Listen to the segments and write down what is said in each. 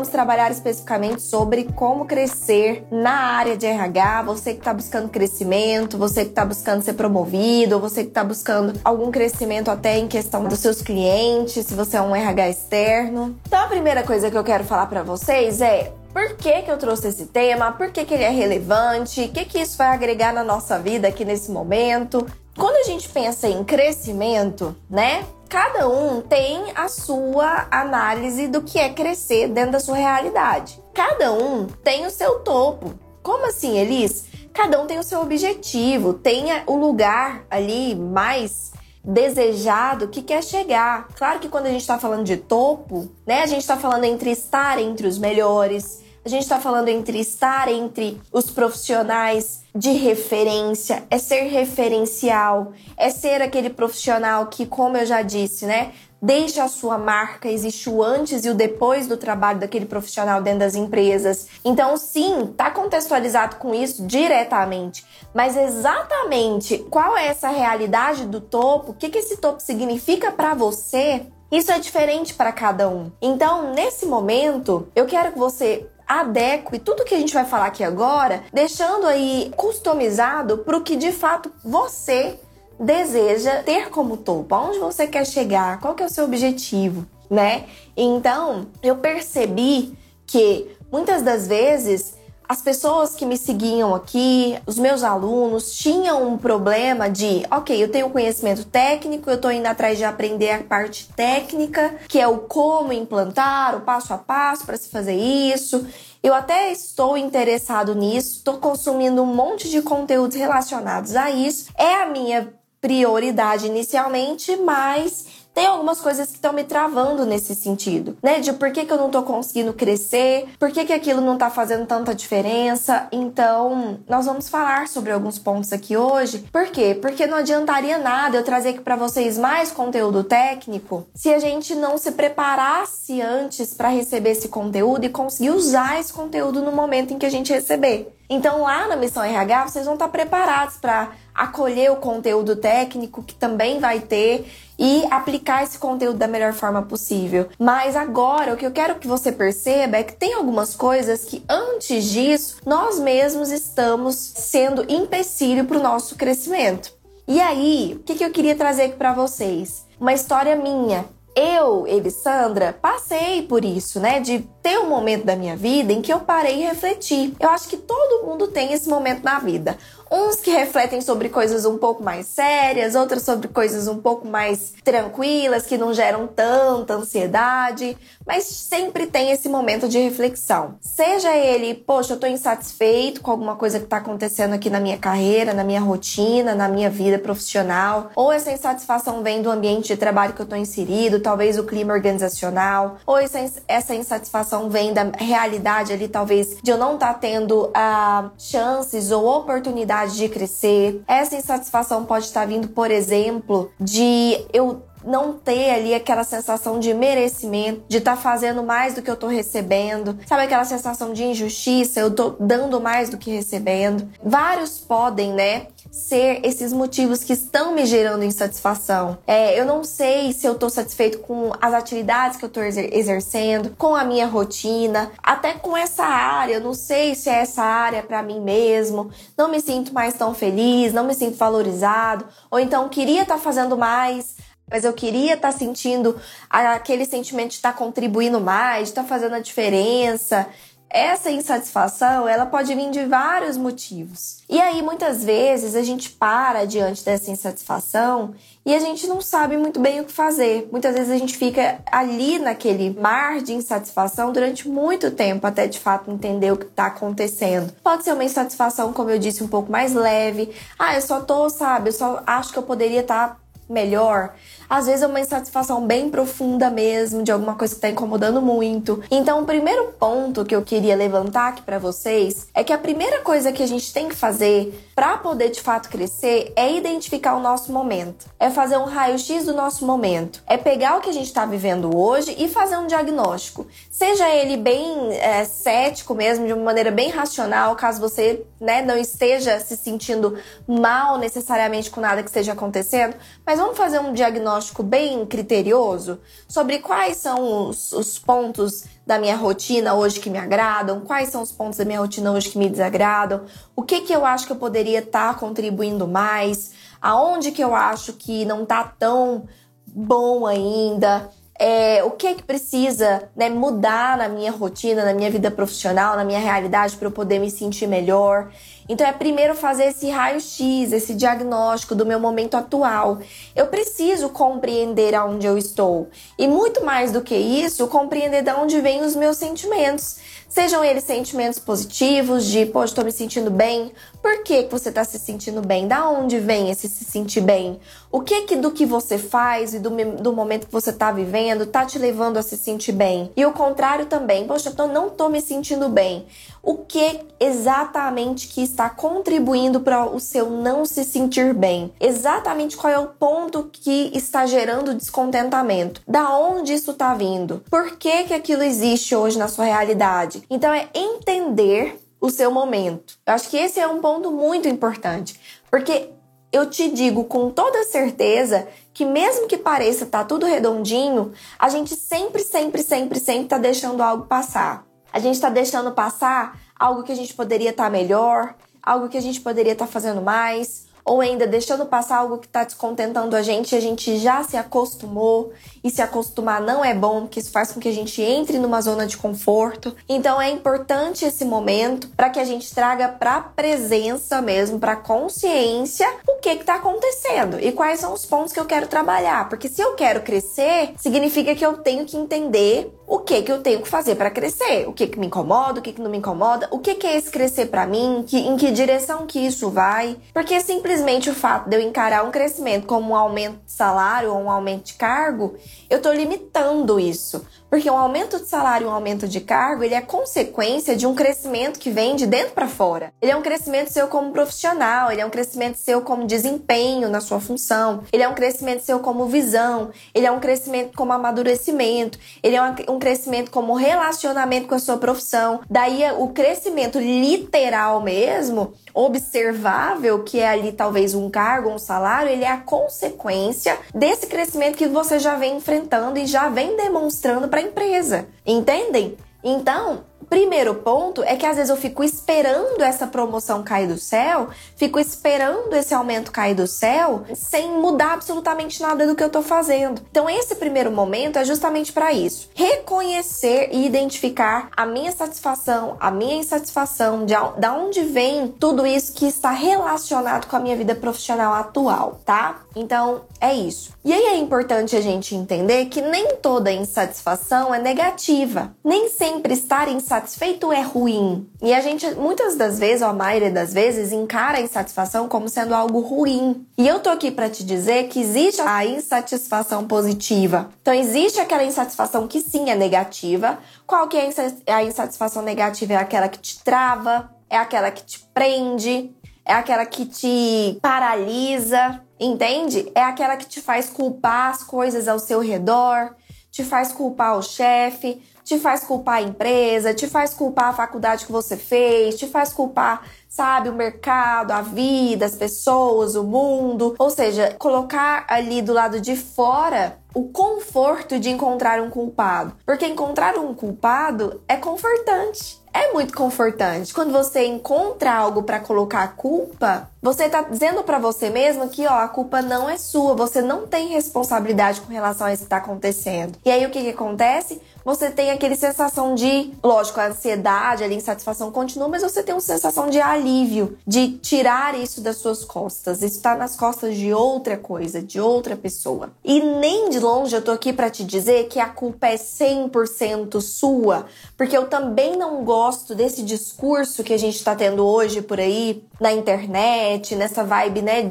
Vamos trabalhar especificamente sobre como crescer na área de RH. Você que está buscando crescimento, você que está buscando ser promovido, você que está buscando algum crescimento até em questão dos seus clientes, se você é um RH externo. Então a primeira coisa que eu quero falar para vocês é por que, que eu trouxe esse tema? Por que, que ele é relevante? O que, que isso vai agregar na nossa vida aqui nesse momento? Quando a gente pensa em crescimento, né? Cada um tem a sua análise do que é crescer dentro da sua realidade. Cada um tem o seu topo. Como assim, Elis? Cada um tem o seu objetivo, tem o lugar ali mais desejado que quer chegar. Claro que quando a gente está falando de topo, né, a gente está falando entre estar entre os melhores, a gente está falando entre estar entre os profissionais de referência, é ser referencial, é ser aquele profissional que, como eu já disse, né, deixa a sua marca, existe o antes e o depois do trabalho daquele profissional dentro das empresas. Então, sim, tá contextualizado com isso diretamente, mas exatamente qual é essa realidade do topo? O que, que esse topo significa para você? Isso é diferente para cada um. Então, nesse momento, eu quero que você adeque tudo que a gente vai falar aqui agora, deixando aí customizado para o que de fato você deseja ter como topo, aonde você quer chegar, qual que é o seu objetivo, né? Então, eu percebi que muitas das vezes as pessoas que me seguiam aqui, os meus alunos, tinham um problema de, ok, eu tenho conhecimento técnico, eu estou indo atrás de aprender a parte técnica, que é o como implantar, o passo a passo para se fazer isso. Eu até estou interessado nisso, estou consumindo um monte de conteúdos relacionados a isso. É a minha prioridade inicialmente, mas tem algumas coisas que estão me travando nesse sentido, né? De por que, que eu não tô conseguindo crescer, por que, que aquilo não tá fazendo tanta diferença. Então, nós vamos falar sobre alguns pontos aqui hoje. Por quê? Porque não adiantaria nada eu trazer aqui para vocês mais conteúdo técnico se a gente não se preparasse antes para receber esse conteúdo e conseguir usar esse conteúdo no momento em que a gente receber. Então, lá na Missão RH, vocês vão estar preparados para acolher o conteúdo técnico que também vai ter e aplicar esse conteúdo da melhor forma possível. Mas agora, o que eu quero que você perceba é que tem algumas coisas que antes disso nós mesmos estamos sendo empecilho para o nosso crescimento. E aí, o que, que eu queria trazer aqui para vocês? Uma história minha eu, Elisandra, passei por isso, né? De ter um momento da minha vida em que eu parei e refleti. Eu acho que todo mundo tem esse momento na vida. Uns que refletem sobre coisas um pouco mais sérias, outros sobre coisas um pouco mais tranquilas, que não geram tanta ansiedade, mas sempre tem esse momento de reflexão. Seja ele, poxa, eu tô insatisfeito com alguma coisa que tá acontecendo aqui na minha carreira, na minha rotina, na minha vida profissional, ou essa insatisfação vem do ambiente de trabalho que eu tô inserido, talvez o clima organizacional, ou essa, insatisfação vem da realidade ali, talvez, de eu não estar tá tendo uh, chances ou oportunidades de crescer. Essa insatisfação pode estar vindo, por exemplo, de eu não ter ali aquela sensação de merecimento, de estar tá fazendo mais do que eu tô recebendo. Sabe aquela sensação de injustiça, eu tô dando mais do que recebendo. Vários podem, né, ser esses motivos que estão me gerando insatisfação. É, eu não sei se eu tô satisfeito com as atividades que eu tô exercendo, com a minha rotina, até com essa área. Eu não sei se é essa área para mim mesmo. Não me sinto mais tão feliz, não me sinto valorizado, ou então queria estar tá fazendo mais mas eu queria estar tá sentindo aquele sentimento de estar tá contribuindo mais, de estar tá fazendo a diferença. Essa insatisfação, ela pode vir de vários motivos. E aí, muitas vezes, a gente para diante dessa insatisfação e a gente não sabe muito bem o que fazer. Muitas vezes a gente fica ali naquele mar de insatisfação durante muito tempo até de fato entender o que está acontecendo. Pode ser uma insatisfação, como eu disse, um pouco mais leve. Ah, eu só tô, sabe, eu só acho que eu poderia estar tá melhor. Às vezes é uma insatisfação bem profunda mesmo, de alguma coisa que está incomodando muito. Então, o primeiro ponto que eu queria levantar aqui para vocês é que a primeira coisa que a gente tem que fazer para poder de fato crescer é identificar o nosso momento. É fazer um raio-x do nosso momento. É pegar o que a gente está vivendo hoje e fazer um diagnóstico. Seja ele bem é, cético mesmo, de uma maneira bem racional, caso você né, não esteja se sentindo mal necessariamente com nada que esteja acontecendo, mas vamos fazer um diagnóstico bem criterioso sobre quais são os, os pontos da minha rotina hoje que me agradam, quais são os pontos da minha rotina hoje que me desagradam, o que que eu acho que eu poderia estar tá contribuindo mais, aonde que eu acho que não tá tão bom ainda, é, o que é que precisa né, mudar na minha rotina, na minha vida profissional, na minha realidade para eu poder me sentir melhor. Então é primeiro fazer esse raio-x, esse diagnóstico do meu momento atual. Eu preciso compreender aonde eu estou. E muito mais do que isso, compreender de onde vêm os meus sentimentos. Sejam eles sentimentos positivos, de, poxa, estou me sentindo bem. Por que, que você está se sentindo bem? Da onde vem esse se sentir bem? O que que do que você faz e do, do momento que você está vivendo está te levando a se sentir bem? E o contrário também, poxa, eu não estou me sentindo bem. O que exatamente que está contribuindo para o seu não se sentir bem? Exatamente qual é o ponto que está gerando descontentamento? Da onde isso está vindo? Por que que aquilo existe hoje na sua realidade? Então é entender o seu momento. Eu acho que esse é um ponto muito importante, porque eu te digo com toda certeza que mesmo que pareça tá tudo redondinho, a gente sempre, sempre, sempre, sempre está deixando algo passar. A gente está deixando passar algo que a gente poderia estar tá melhor, algo que a gente poderia estar tá fazendo mais, ou ainda deixando passar algo que está descontentando a gente a gente já se acostumou e se acostumar não é bom, porque isso faz com que a gente entre numa zona de conforto. Então é importante esse momento para que a gente traga para presença mesmo, para consciência, o que está acontecendo e quais são os pontos que eu quero trabalhar, porque se eu quero crescer, significa que eu tenho que entender o que que eu tenho que fazer para crescer, o que que me incomoda, o que que não me incomoda, o que que é esse crescer para mim, que, em que direção que isso vai, porque simplesmente o fato de eu encarar um crescimento como um aumento de salário ou um aumento de cargo eu estou limitando isso. Porque um aumento de salário um aumento de cargo, ele é consequência de um crescimento que vem de dentro para fora. Ele é um crescimento seu como profissional, ele é um crescimento seu como desempenho na sua função, ele é um crescimento seu como visão, ele é um crescimento como amadurecimento, ele é um crescimento como relacionamento com a sua profissão. Daí o crescimento literal mesmo, observável, que é ali talvez um cargo, um salário, ele é a consequência desse crescimento que você já vem enfrentando e já vem demonstrando para empresa. Entendem? Então, primeiro ponto é que às vezes eu fico esperando essa promoção cair do céu, fico esperando esse aumento cair do céu, sem mudar absolutamente nada do que eu tô fazendo. Então, esse primeiro momento é justamente para isso. Reconhecer e identificar a minha satisfação, a minha insatisfação, de onde vem tudo isso que está relacionado com a minha vida profissional atual, tá? Então, é isso. E aí é importante a gente entender que nem toda insatisfação é negativa. Nem sempre estar insatisfeito insatisfeito é ruim. E a gente, muitas das vezes, ou a maioria das vezes, encara a insatisfação como sendo algo ruim. E eu tô aqui para te dizer que existe a insatisfação positiva. Então, existe aquela insatisfação que sim é negativa. Qual que é a insatisfação negativa? É aquela que te trava, é aquela que te prende, é aquela que te paralisa, entende? É aquela que te faz culpar as coisas ao seu redor, te faz culpar o chefe, te faz culpar a empresa, te faz culpar a faculdade que você fez, te faz culpar, sabe, o mercado, a vida, as pessoas, o mundo. Ou seja, colocar ali do lado de fora o conforto de encontrar um culpado. Porque encontrar um culpado é confortante. É muito confortante. Quando você encontra algo para colocar a culpa, você tá dizendo para você mesmo que, ó, a culpa não é sua, você não tem responsabilidade com relação a isso que tá acontecendo. E aí o que que acontece? Você tem aquele sensação de, lógico, a ansiedade, a insatisfação continua, mas você tem uma sensação de alívio, de tirar isso das suas costas. Isso tá nas costas de outra coisa, de outra pessoa. E nem de longe eu tô aqui para te dizer que a culpa é 100% sua, porque eu também não gosto desse discurso que a gente tá tendo hoje por aí na internet, nessa vibe, né,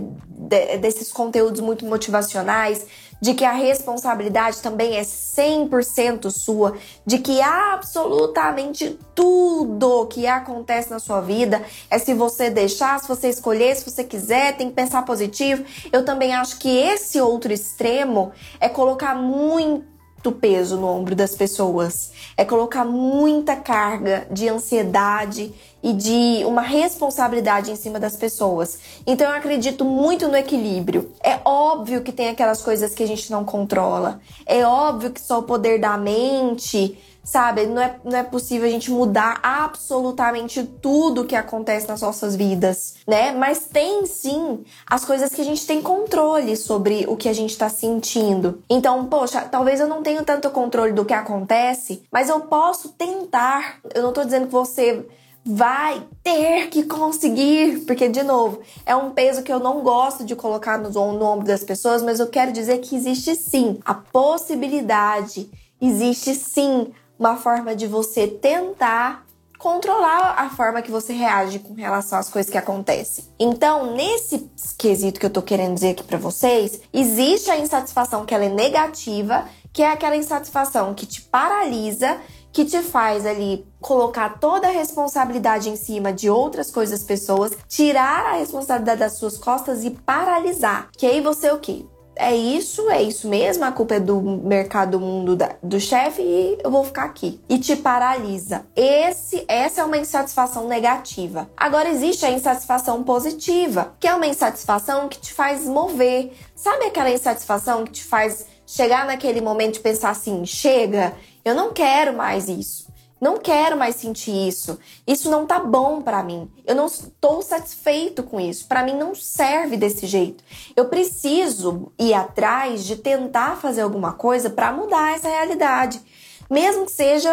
desses conteúdos muito motivacionais, de que a responsabilidade também é 100% sua, de que absolutamente tudo que acontece na sua vida é se você deixar, se você escolher, se você quiser, tem que pensar positivo. Eu também acho que esse outro extremo é colocar muito muito peso no ombro das pessoas. É colocar muita carga de ansiedade e de uma responsabilidade em cima das pessoas. Então eu acredito muito no equilíbrio. É óbvio que tem aquelas coisas que a gente não controla. É óbvio que só o poder da mente sabe? Não é, não é possível a gente mudar absolutamente tudo que acontece nas nossas vidas, né? Mas tem sim as coisas que a gente tem controle sobre o que a gente tá sentindo. Então, poxa, talvez eu não tenha tanto controle do que acontece, mas eu posso tentar. Eu não tô dizendo que você vai ter que conseguir, porque de novo, é um peso que eu não gosto de colocar no, no ombro das pessoas, mas eu quero dizer que existe sim a possibilidade, existe sim uma forma de você tentar controlar a forma que você reage com relação às coisas que acontecem. Então, nesse quesito que eu tô querendo dizer aqui para vocês, existe a insatisfação que ela é negativa, que é aquela insatisfação que te paralisa, que te faz ali colocar toda a responsabilidade em cima de outras coisas, pessoas, tirar a responsabilidade das suas costas e paralisar. Que aí você o quê? É isso, é isso mesmo, a culpa é do mercado do mundo da, do chefe e eu vou ficar aqui. E te paralisa. Esse, essa é uma insatisfação negativa. Agora existe a insatisfação positiva, que é uma insatisfação que te faz mover. Sabe aquela insatisfação que te faz chegar naquele momento de pensar assim: chega, eu não quero mais isso. Não quero mais sentir isso. Isso não tá bom para mim. Eu não estou satisfeito com isso. Para mim não serve desse jeito. Eu preciso ir atrás de tentar fazer alguma coisa para mudar essa realidade, mesmo que seja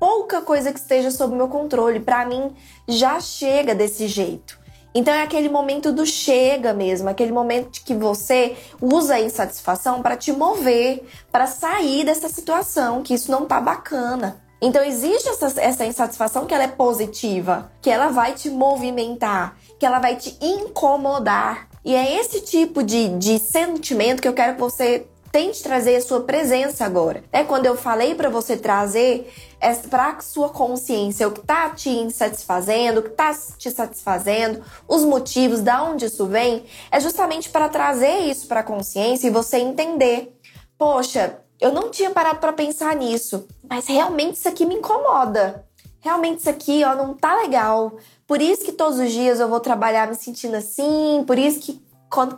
pouca coisa que esteja sob meu controle. Para mim já chega desse jeito. Então é aquele momento do chega mesmo, aquele momento que você usa a insatisfação para te mover, para sair dessa situação, que isso não tá bacana. Então existe essa, essa insatisfação que ela é positiva, que ela vai te movimentar, que ela vai te incomodar. E é esse tipo de, de sentimento que eu quero que você tente trazer a sua presença agora. É quando eu falei para você trazer para a sua consciência o que tá te insatisfazendo, o que tá te satisfazendo, os motivos, da onde isso vem, é justamente para trazer isso para consciência e você entender. Poxa, eu não tinha parado para pensar nisso, mas realmente isso aqui me incomoda. Realmente isso aqui, ó, não tá legal. Por isso que todos os dias eu vou trabalhar me sentindo assim, por isso que quando,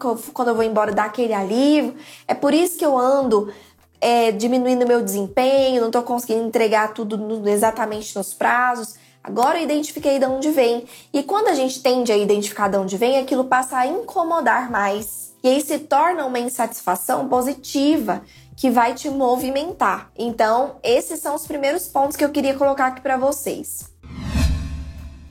eu vou embora dá aquele alívio, é por isso que eu ando é, diminuindo meu desempenho, não tô conseguindo entregar tudo exatamente nos prazos. Agora eu identifiquei de onde vem. E quando a gente tende a identificar de onde vem, aquilo passa a incomodar mais. E aí se torna uma insatisfação positiva que vai te movimentar. Então, esses são os primeiros pontos que eu queria colocar aqui para vocês.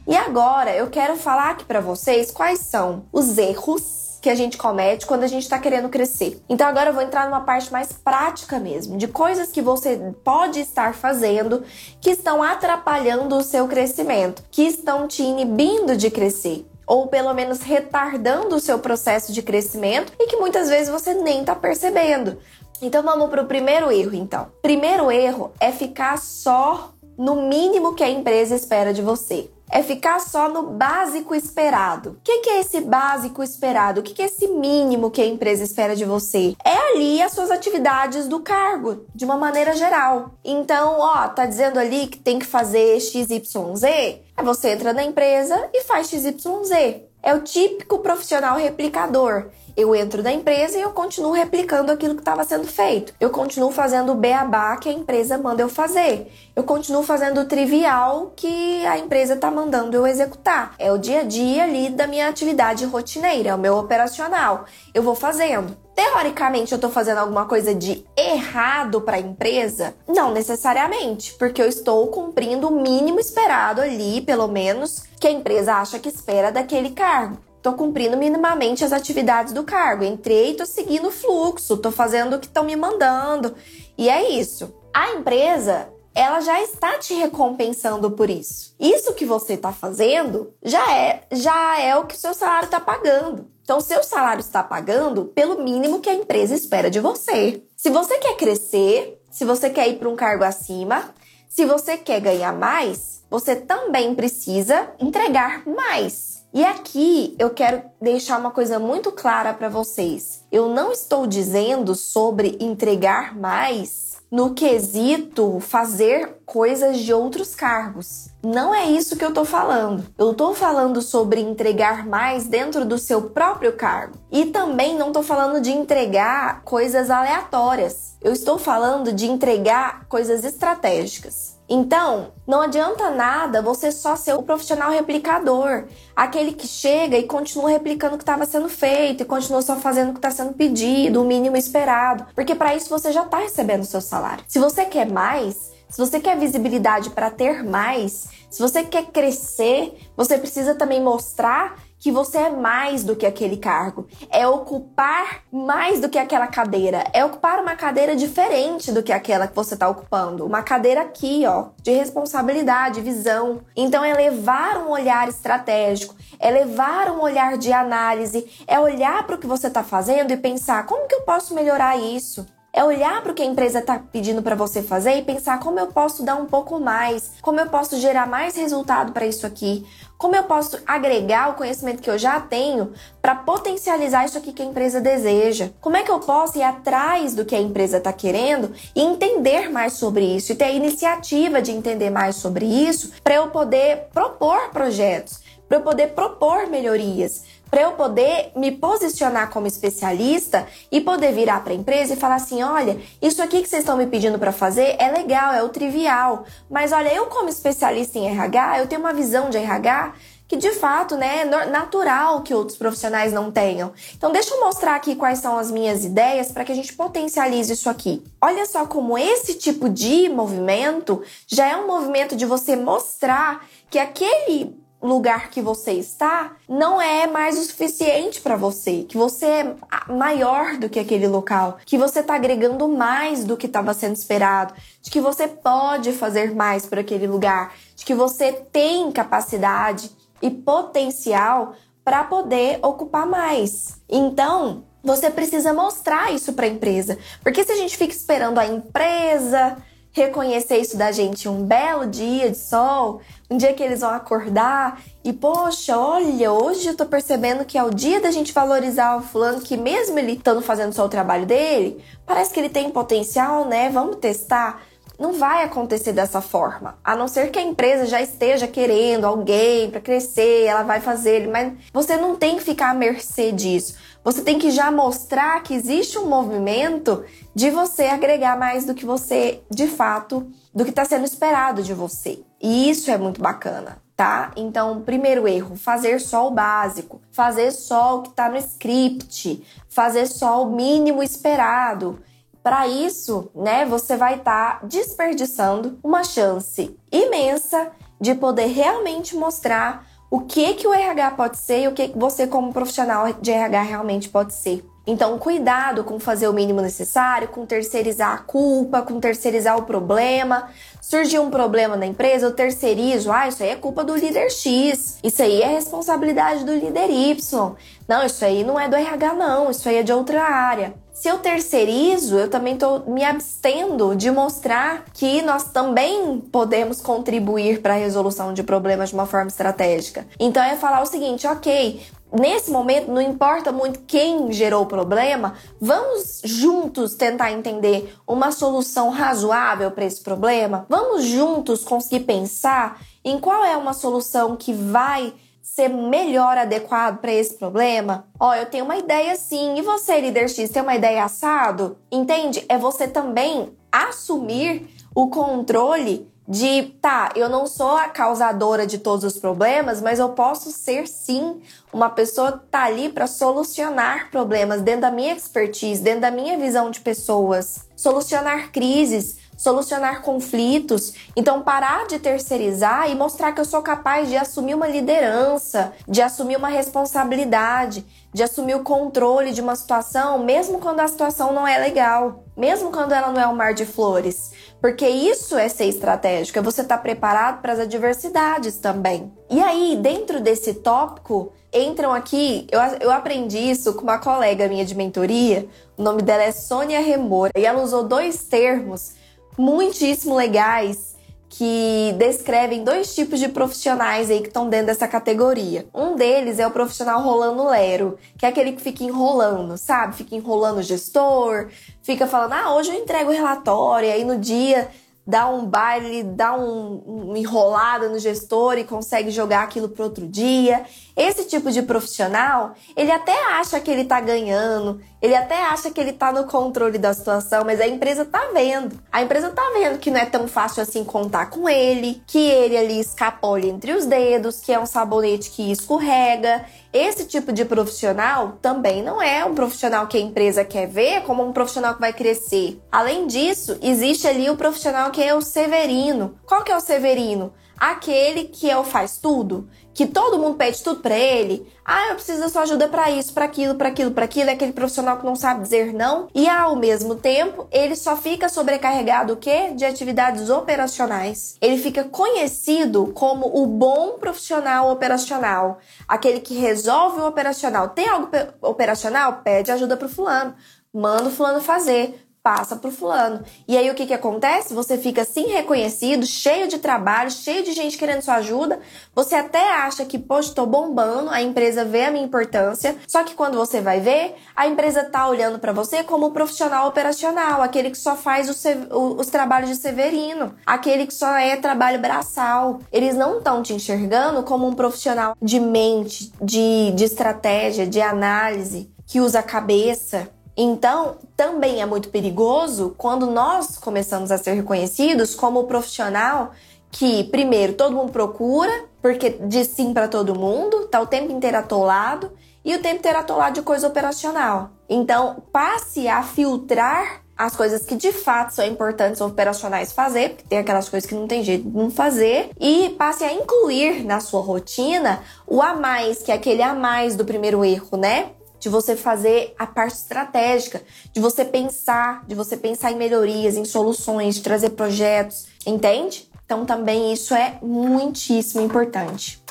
E agora eu quero falar aqui para vocês quais são os erros que a gente comete quando a gente está querendo crescer. Então agora eu vou entrar numa parte mais prática mesmo, de coisas que você pode estar fazendo que estão atrapalhando o seu crescimento, que estão te inibindo de crescer ou pelo menos retardando o seu processo de crescimento e que muitas vezes você nem está percebendo. Então vamos para o primeiro erro, então. Primeiro erro é ficar só no mínimo que a empresa espera de você. É ficar só no básico esperado. O que, é esse básico esperado? O que, é esse mínimo que a empresa espera de você? É ali as suas atividades do cargo, de uma maneira geral. Então, ó, tá dizendo ali que tem que fazer XYZ? Aí você entra na empresa e faz XYZ. É o típico profissional replicador. Eu entro na empresa e eu continuo replicando aquilo que estava sendo feito. Eu continuo fazendo o beabá que a empresa manda eu fazer. Eu continuo fazendo o trivial que a empresa está mandando eu executar. É o dia a dia ali da minha atividade rotineira, é o meu operacional. Eu vou fazendo. Teoricamente, eu estou fazendo alguma coisa de errado para a empresa? Não necessariamente, porque eu estou cumprindo o mínimo esperado ali, pelo menos, que a empresa acha que espera daquele cargo tô cumprindo minimamente as atividades do cargo. Entrei, tô seguindo o fluxo, tô fazendo o que estão me mandando. E é isso. A empresa ela já está te recompensando por isso. Isso que você está fazendo já é, já é o que o seu salário está pagando. Então, seu salário está pagando pelo mínimo que a empresa espera de você. Se você quer crescer, se você quer ir para um cargo acima, se você quer ganhar mais, você também precisa entregar mais. E aqui eu quero deixar uma coisa muito clara para vocês. Eu não estou dizendo sobre entregar mais no quesito fazer coisas de outros cargos. Não é isso que eu tô falando. Eu tô falando sobre entregar mais dentro do seu próprio cargo. E também não tô falando de entregar coisas aleatórias. Eu estou falando de entregar coisas estratégicas. Então, não adianta nada você só ser o profissional replicador, aquele que chega e continua replicando o que estava sendo feito e continua só fazendo o que está sendo pedido, o mínimo esperado, porque para isso você já está recebendo o seu salário. Se você quer mais, se você quer visibilidade para ter mais, se você quer crescer, você precisa também mostrar que você é mais do que aquele cargo, é ocupar mais do que aquela cadeira, é ocupar uma cadeira diferente do que aquela que você está ocupando, uma cadeira aqui, ó, de responsabilidade, visão. Então é levar um olhar estratégico, é levar um olhar de análise, é olhar para o que você está fazendo e pensar como que eu posso melhorar isso. É olhar para o que a empresa está pedindo para você fazer e pensar como eu posso dar um pouco mais, como eu posso gerar mais resultado para isso aqui, como eu posso agregar o conhecimento que eu já tenho para potencializar isso aqui que a empresa deseja? Como é que eu posso ir atrás do que a empresa está querendo e entender mais sobre isso e ter a iniciativa de entender mais sobre isso para eu poder propor projetos, para eu poder propor melhorias, para eu poder me posicionar como especialista e poder virar para a empresa e falar assim: olha, isso aqui que vocês estão me pedindo para fazer é legal, é o trivial, mas olha, eu como especialista em RH, eu tenho uma visão de RH que de fato, né, é natural que outros profissionais não tenham. Então, deixa eu mostrar aqui quais são as minhas ideias para que a gente potencialize isso aqui. Olha só como esse tipo de movimento já é um movimento de você mostrar que aquele lugar que você está não é mais o suficiente para você, que você é maior do que aquele local, que você está agregando mais do que estava sendo esperado, de que você pode fazer mais por aquele lugar, de que você tem capacidade e potencial para poder ocupar mais. Então, você precisa mostrar isso para a empresa, porque se a gente fica esperando a empresa reconhecer isso da gente um belo dia de sol, um dia que eles vão acordar e, poxa, olha, hoje eu tô percebendo que é o dia da gente valorizar o fulano que mesmo ele estando fazendo só o trabalho dele, parece que ele tem potencial, né? Vamos testar. Não vai acontecer dessa forma, a não ser que a empresa já esteja querendo alguém para crescer, ela vai fazer, mas você não tem que ficar à mercê disso. Você tem que já mostrar que existe um movimento de você agregar mais do que você, de fato, do que está sendo esperado de você. E isso é muito bacana, tá? Então, primeiro erro, fazer só o básico, fazer só o que está no script, fazer só o mínimo esperado. Para isso, né, você vai estar tá desperdiçando uma chance imensa de poder realmente mostrar o que que o RH pode ser e o que, que você como profissional de RH realmente pode ser. Então, cuidado com fazer o mínimo necessário, com terceirizar a culpa, com terceirizar o problema. Surgiu um problema na empresa, eu terceirizo. Ah, isso aí é culpa do líder X. Isso aí é responsabilidade do líder Y. Não, isso aí não é do RH, não. Isso aí é de outra área. Se eu terceirizo, eu também estou me abstendo de mostrar que nós também podemos contribuir para a resolução de problemas de uma forma estratégica. Então é falar o seguinte, ok, Nesse momento, não importa muito quem gerou o problema, vamos juntos tentar entender uma solução razoável para esse problema? Vamos juntos conseguir pensar em qual é uma solução que vai ser melhor adequado para esse problema? Ó, eu tenho uma ideia sim. E você, líder X, tem uma ideia assado? Entende? É você também assumir o controle de, tá, eu não sou a causadora de todos os problemas, mas eu posso ser sim uma pessoa que tá ali para solucionar problemas dentro da minha expertise, dentro da minha visão de pessoas, solucionar crises, solucionar conflitos. Então, parar de terceirizar e mostrar que eu sou capaz de assumir uma liderança, de assumir uma responsabilidade, de assumir o controle de uma situação, mesmo quando a situação não é legal, mesmo quando ela não é um mar de flores. Porque isso é ser estratégico, é você estar tá preparado para as adversidades também. E aí, dentro desse tópico, entram aqui. Eu, eu aprendi isso com uma colega minha de mentoria. O nome dela é Sônia Remor. E ela usou dois termos muitíssimo legais que descrevem dois tipos de profissionais aí que estão dentro dessa categoria. Um deles é o profissional rolando lero, que é aquele que fica enrolando, sabe? Fica enrolando o gestor, fica falando: "Ah, hoje eu entrego o relatório", aí no dia dá um baile, dá um, um enrolada no gestor e consegue jogar aquilo para outro dia. Esse tipo de profissional, ele até acha que ele tá ganhando, ele até acha que ele tá no controle da situação, mas a empresa tá vendo. A empresa tá vendo que não é tão fácil assim contar com ele, que ele ali escapole entre os dedos, que é um sabonete que escorrega. Esse tipo de profissional também não é um profissional que a empresa quer ver como um profissional que vai crescer. Além disso, existe ali o profissional que é o severino. Qual que é o severino? Aquele que é o faz tudo, que todo mundo pede tudo para ele. Ah, eu preciso da sua ajuda para isso, para aquilo, para aquilo, para aquilo. É aquele profissional que não sabe dizer não. E ao mesmo tempo, ele só fica sobrecarregado o quê? De atividades operacionais. Ele fica conhecido como o bom profissional operacional, aquele que resolve o operacional. Tem algo operacional? Pede ajuda pro fulano. Manda o fulano fazer passa pro fulano. E aí o que que acontece? Você fica assim reconhecido, cheio de trabalho, cheio de gente querendo sua ajuda. Você até acha que, poxa, tô bombando, a empresa vê a minha importância. Só que quando você vai ver, a empresa tá olhando para você como um profissional operacional, aquele que só faz os trabalhos de severino, aquele que só é trabalho braçal. Eles não estão te enxergando como um profissional de mente, de, de estratégia, de análise, que usa a cabeça, então, também é muito perigoso quando nós começamos a ser reconhecidos como profissional que, primeiro, todo mundo procura, porque diz sim para todo mundo, tá o tempo inteiro atolado e o tempo inteiro atolado de coisa operacional. Então, passe a filtrar as coisas que de fato são importantes operacionais fazer, porque tem aquelas coisas que não tem jeito de não fazer, e passe a incluir na sua rotina o a mais, que é aquele a mais do primeiro erro, né? De você fazer a parte estratégica, de você pensar, de você pensar em melhorias, em soluções, de trazer projetos, entende? Então também isso é muitíssimo importante.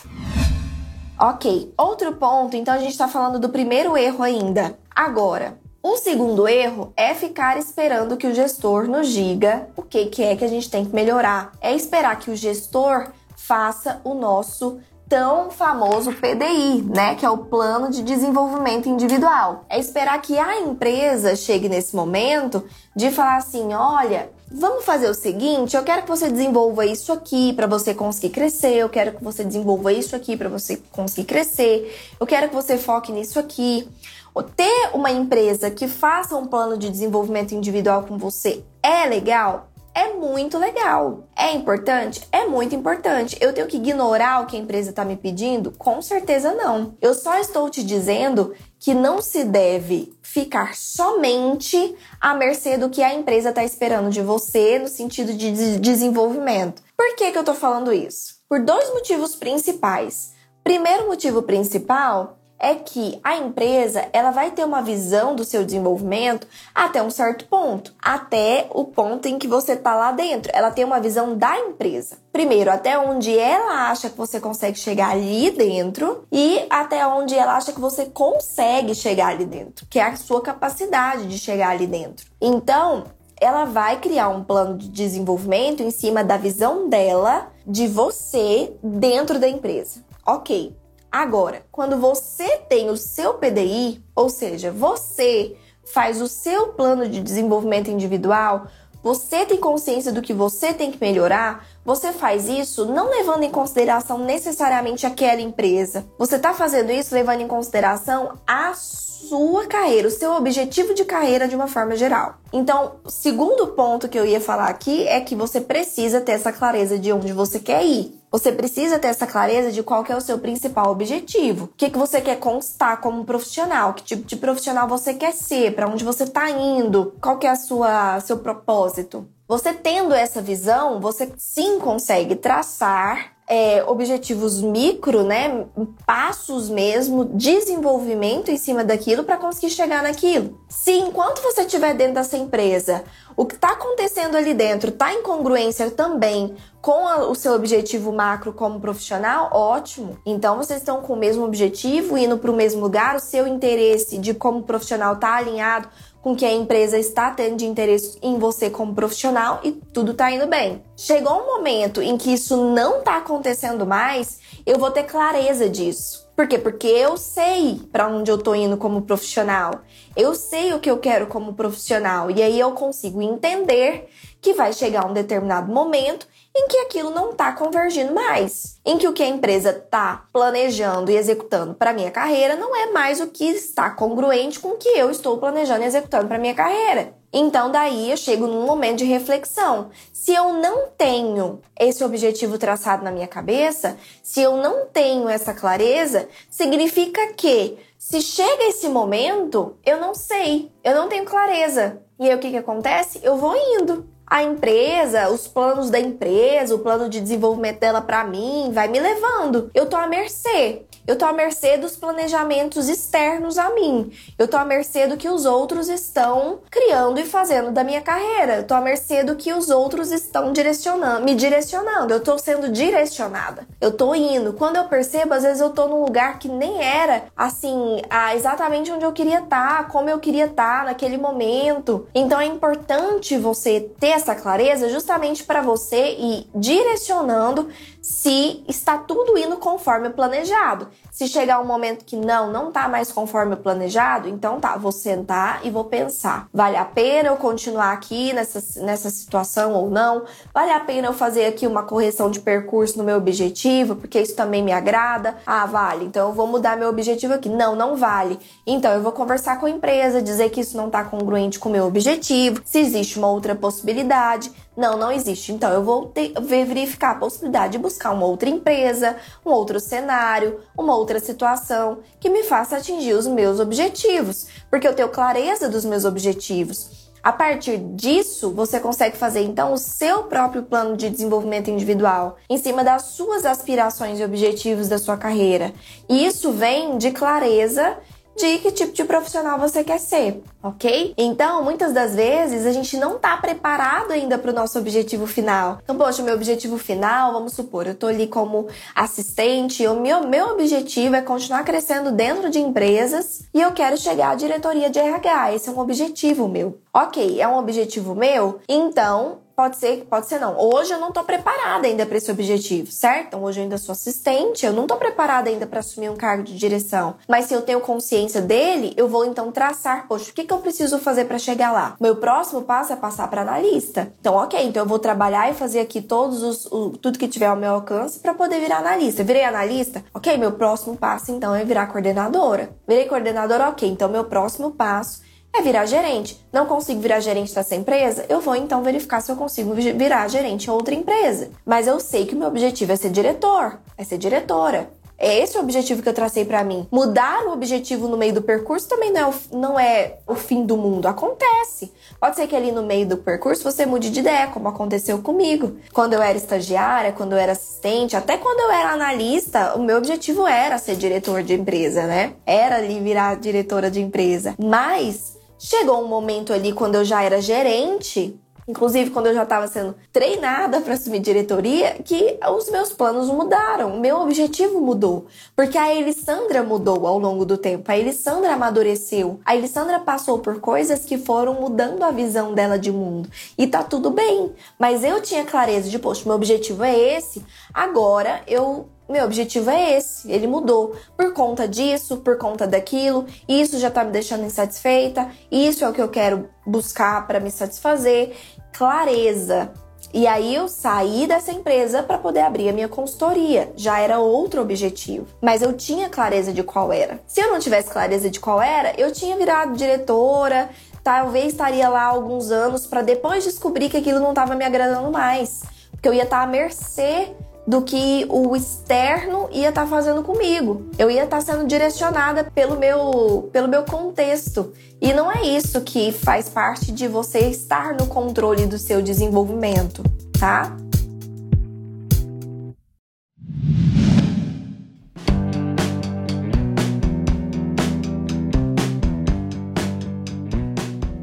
Ok, outro ponto, então a gente está falando do primeiro erro ainda. Agora, o segundo erro é ficar esperando que o gestor nos diga o que, que é que a gente tem que melhorar. É esperar que o gestor faça o nosso tão famoso PDI, né, que é o Plano de Desenvolvimento Individual. É esperar que a empresa chegue nesse momento de falar assim, olha, vamos fazer o seguinte, eu quero que você desenvolva isso aqui para você conseguir crescer, eu quero que você desenvolva isso aqui para você conseguir crescer, eu quero que você foque nisso aqui. Ter uma empresa que faça um plano de desenvolvimento individual com você é legal? É muito legal. É importante? É muito importante. Eu tenho que ignorar o que a empresa está me pedindo? Com certeza não. Eu só estou te dizendo que não se deve ficar somente à mercê do que a empresa está esperando de você no sentido de desenvolvimento. Por que, que eu estou falando isso? Por dois motivos principais. Primeiro motivo principal é que a empresa ela vai ter uma visão do seu desenvolvimento até um certo ponto, até o ponto em que você está lá dentro. Ela tem uma visão da empresa. Primeiro, até onde ela acha que você consegue chegar ali dentro e até onde ela acha que você consegue chegar ali dentro, que é a sua capacidade de chegar ali dentro. Então, ela vai criar um plano de desenvolvimento em cima da visão dela de você dentro da empresa. Ok, Agora, quando você tem o seu PDI, ou seja, você faz o seu plano de desenvolvimento individual, você tem consciência do que você tem que melhorar, você faz isso não levando em consideração necessariamente aquela empresa. Você está fazendo isso levando em consideração a sua carreira, o seu objetivo de carreira de uma forma geral. Então, segundo ponto que eu ia falar aqui é que você precisa ter essa clareza de onde você quer ir. Você precisa ter essa clareza de qual é o seu principal objetivo. O que, que você quer constar como profissional? Que tipo de profissional você quer ser? Para onde você está indo? Qual que é a sua seu propósito? Você tendo essa visão, você sim consegue traçar é, objetivos micro, né? Passos mesmo, desenvolvimento em cima daquilo para conseguir chegar naquilo. Se enquanto você estiver dentro dessa empresa, o que está acontecendo ali dentro está em congruência também com a, o seu objetivo macro como profissional, ótimo. Então vocês estão com o mesmo objetivo, indo para o mesmo lugar, o seu interesse de como profissional está alinhado com que a empresa está tendo de interesse em você como profissional e tudo está indo bem. Chegou um momento em que isso não está acontecendo mais, eu vou ter clareza disso. Por quê? Porque eu sei para onde eu tô indo como profissional. Eu sei o que eu quero como profissional e aí eu consigo entender que vai chegar um determinado momento em que aquilo não está convergindo mais, em que o que a empresa está planejando e executando para minha carreira não é mais o que está congruente com o que eu estou planejando e executando para minha carreira. Então daí eu chego num momento de reflexão. Se eu não tenho esse objetivo traçado na minha cabeça, se eu não tenho essa clareza, significa que se chega esse momento, eu não sei, eu não tenho clareza. E aí o que que acontece? Eu vou indo a empresa, os planos da empresa, o plano de desenvolvimento dela para mim, vai me levando. Eu tô à mercê. Eu tô à mercê dos planejamentos externos a mim. Eu tô à mercê do que os outros estão criando e fazendo da minha carreira. Eu tô à mercê do que os outros estão direcionando, me direcionando. Eu tô sendo direcionada. Eu tô indo. Quando eu percebo, às vezes eu tô num lugar que nem era assim, exatamente onde eu queria estar, tá, como eu queria estar tá naquele momento. Então é importante você ter essa clareza justamente para você ir direcionando se está tudo indo conforme planejado. Se chegar um momento que não, não tá mais conforme o planejado, então tá, vou sentar e vou pensar. Vale a pena eu continuar aqui nessa, nessa situação ou não? Vale a pena eu fazer aqui uma correção de percurso no meu objetivo, porque isso também me agrada? Ah, vale. Então eu vou mudar meu objetivo aqui. Não, não vale. Então eu vou conversar com a empresa, dizer que isso não tá congruente com o meu objetivo, se existe uma outra possibilidade. Não, não existe. Então eu vou ter, verificar a possibilidade de buscar uma outra empresa, um outro cenário, uma outra situação que me faça atingir os meus objetivos, porque eu tenho clareza dos meus objetivos. A partir disso, você consegue fazer então o seu próprio plano de desenvolvimento individual, em cima das suas aspirações e objetivos da sua carreira. E isso vem de clareza de que tipo de profissional você quer ser, ok? Então, muitas das vezes a gente não tá preparado ainda para o nosso objetivo final. Então, poxa, meu objetivo final, vamos supor, eu tô ali como assistente, o meu, meu objetivo é continuar crescendo dentro de empresas e eu quero chegar à diretoria de RH. Esse é um objetivo meu. Ok, é um objetivo meu? Então, Pode ser, pode ser não. Hoje eu não tô preparada ainda para esse objetivo, certo? Então hoje eu ainda sou assistente, eu não tô preparada ainda para assumir um cargo de direção. Mas se eu tenho consciência dele, eu vou então traçar, poxa, o que, que eu preciso fazer para chegar lá? Meu próximo passo é passar para analista. Então, ok, então eu vou trabalhar e fazer aqui todos os o, tudo que tiver ao meu alcance para poder virar analista. Virei analista, ok, meu próximo passo então é virar coordenadora. Virei coordenadora, ok, então meu próximo passo é virar gerente. Não consigo virar gerente dessa empresa? Eu vou então verificar se eu consigo virar gerente em outra empresa. Mas eu sei que o meu objetivo é ser diretor, é ser diretora. É esse o objetivo que eu tracei para mim. Mudar o objetivo no meio do percurso também não é, o, não é o fim do mundo. Acontece. Pode ser que ali no meio do percurso você mude de ideia, como aconteceu comigo. Quando eu era estagiária, quando eu era assistente, até quando eu era analista, o meu objetivo era ser diretor de empresa, né? Era ali virar diretora de empresa. Mas Chegou um momento ali quando eu já era gerente, inclusive quando eu já estava sendo treinada para assumir diretoria, que os meus planos mudaram, o meu objetivo mudou, porque a Elisandra mudou ao longo do tempo, a Elisandra amadureceu, a Elisandra passou por coisas que foram mudando a visão dela de mundo. E tá tudo bem, mas eu tinha clareza de, poxa, meu objetivo é esse, agora eu meu objetivo é esse, ele mudou por conta disso, por conta daquilo, isso já tá me deixando insatisfeita, isso é o que eu quero buscar para me satisfazer, clareza. E aí eu saí dessa empresa para poder abrir a minha consultoria. Já era outro objetivo, mas eu tinha clareza de qual era. Se eu não tivesse clareza de qual era, eu tinha virado diretora, talvez estaria lá alguns anos para depois descobrir que aquilo não estava me agradando mais, porque eu ia estar tá à mercê do que o externo ia estar tá fazendo comigo. Eu ia estar tá sendo direcionada pelo meu, pelo meu contexto. E não é isso que faz parte de você estar no controle do seu desenvolvimento, tá?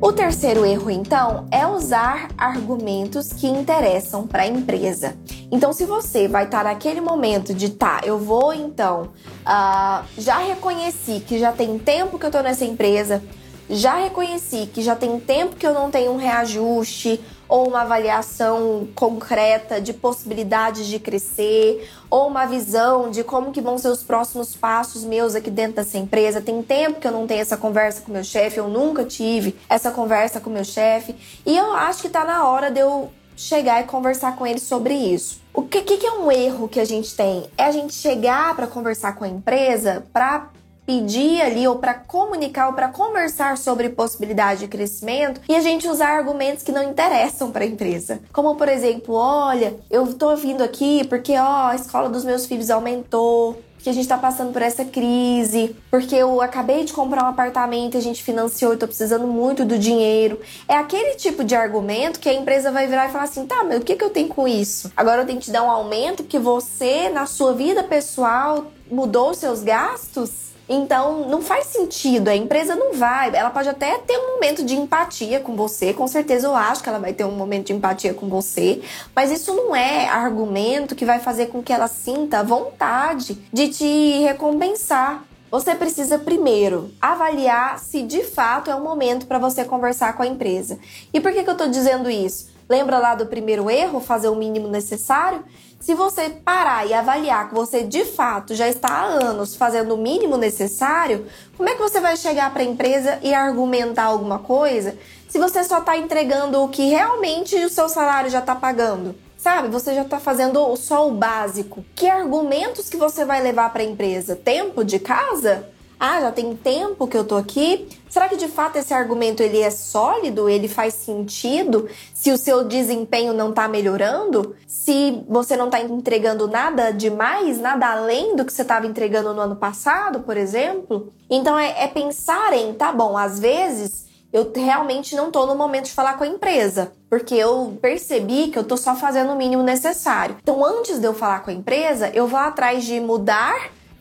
O terceiro erro, então, é usar argumentos que interessam para a empresa. Então, se você vai estar tá naquele momento de tá, eu vou então, uh, já reconheci que já tem tempo que eu estou nessa empresa, já reconheci que já tem tempo que eu não tenho um reajuste ou uma avaliação concreta de possibilidades de crescer, ou uma visão de como que vão ser os próximos passos meus aqui dentro dessa empresa. Tem tempo que eu não tenho essa conversa com meu chefe, eu nunca tive essa conversa com meu chefe, e eu acho que está na hora de eu chegar e conversar com ele sobre isso. O que, que, é um erro que a gente tem? É a gente chegar para conversar com a empresa para pedir ali ou para comunicar ou para conversar sobre possibilidade de crescimento e a gente usar argumentos que não interessam para a empresa. Como por exemplo, olha, eu tô vindo aqui porque ó, a escola dos meus filhos aumentou, que a gente tá passando por essa crise, porque eu acabei de comprar um apartamento a gente financiou e tô precisando muito do dinheiro. É aquele tipo de argumento que a empresa vai virar e falar assim: tá, mas o que, que eu tenho com isso? Agora eu tenho que te dar um aumento porque você, na sua vida pessoal, mudou seus gastos? Então, não faz sentido. A empresa não vai. Ela pode até ter um momento de empatia com você. Com certeza, eu acho que ela vai ter um momento de empatia com você. Mas isso não é argumento que vai fazer com que ela sinta vontade de te recompensar. Você precisa primeiro avaliar se de fato é o momento para você conversar com a empresa. E por que, que eu estou dizendo isso? Lembra lá do primeiro erro, fazer o mínimo necessário? Se você parar e avaliar que você de fato já está há anos fazendo o mínimo necessário, como é que você vai chegar para a empresa e argumentar alguma coisa se você só está entregando o que realmente o seu salário já está pagando? Sabe, você já está fazendo só o básico. Que argumentos que você vai levar para a empresa? Tempo de casa? Ah, já tem tempo que eu tô aqui. Será que de fato esse argumento ele é sólido? Ele faz sentido? Se o seu desempenho não tá melhorando? Se você não tá entregando nada demais, nada além do que você estava entregando no ano passado, por exemplo? Então é, é pensar em, tá bom, às vezes eu realmente não tô no momento de falar com a empresa, porque eu percebi que eu tô só fazendo o mínimo necessário. Então, antes de eu falar com a empresa, eu vou atrás de mudar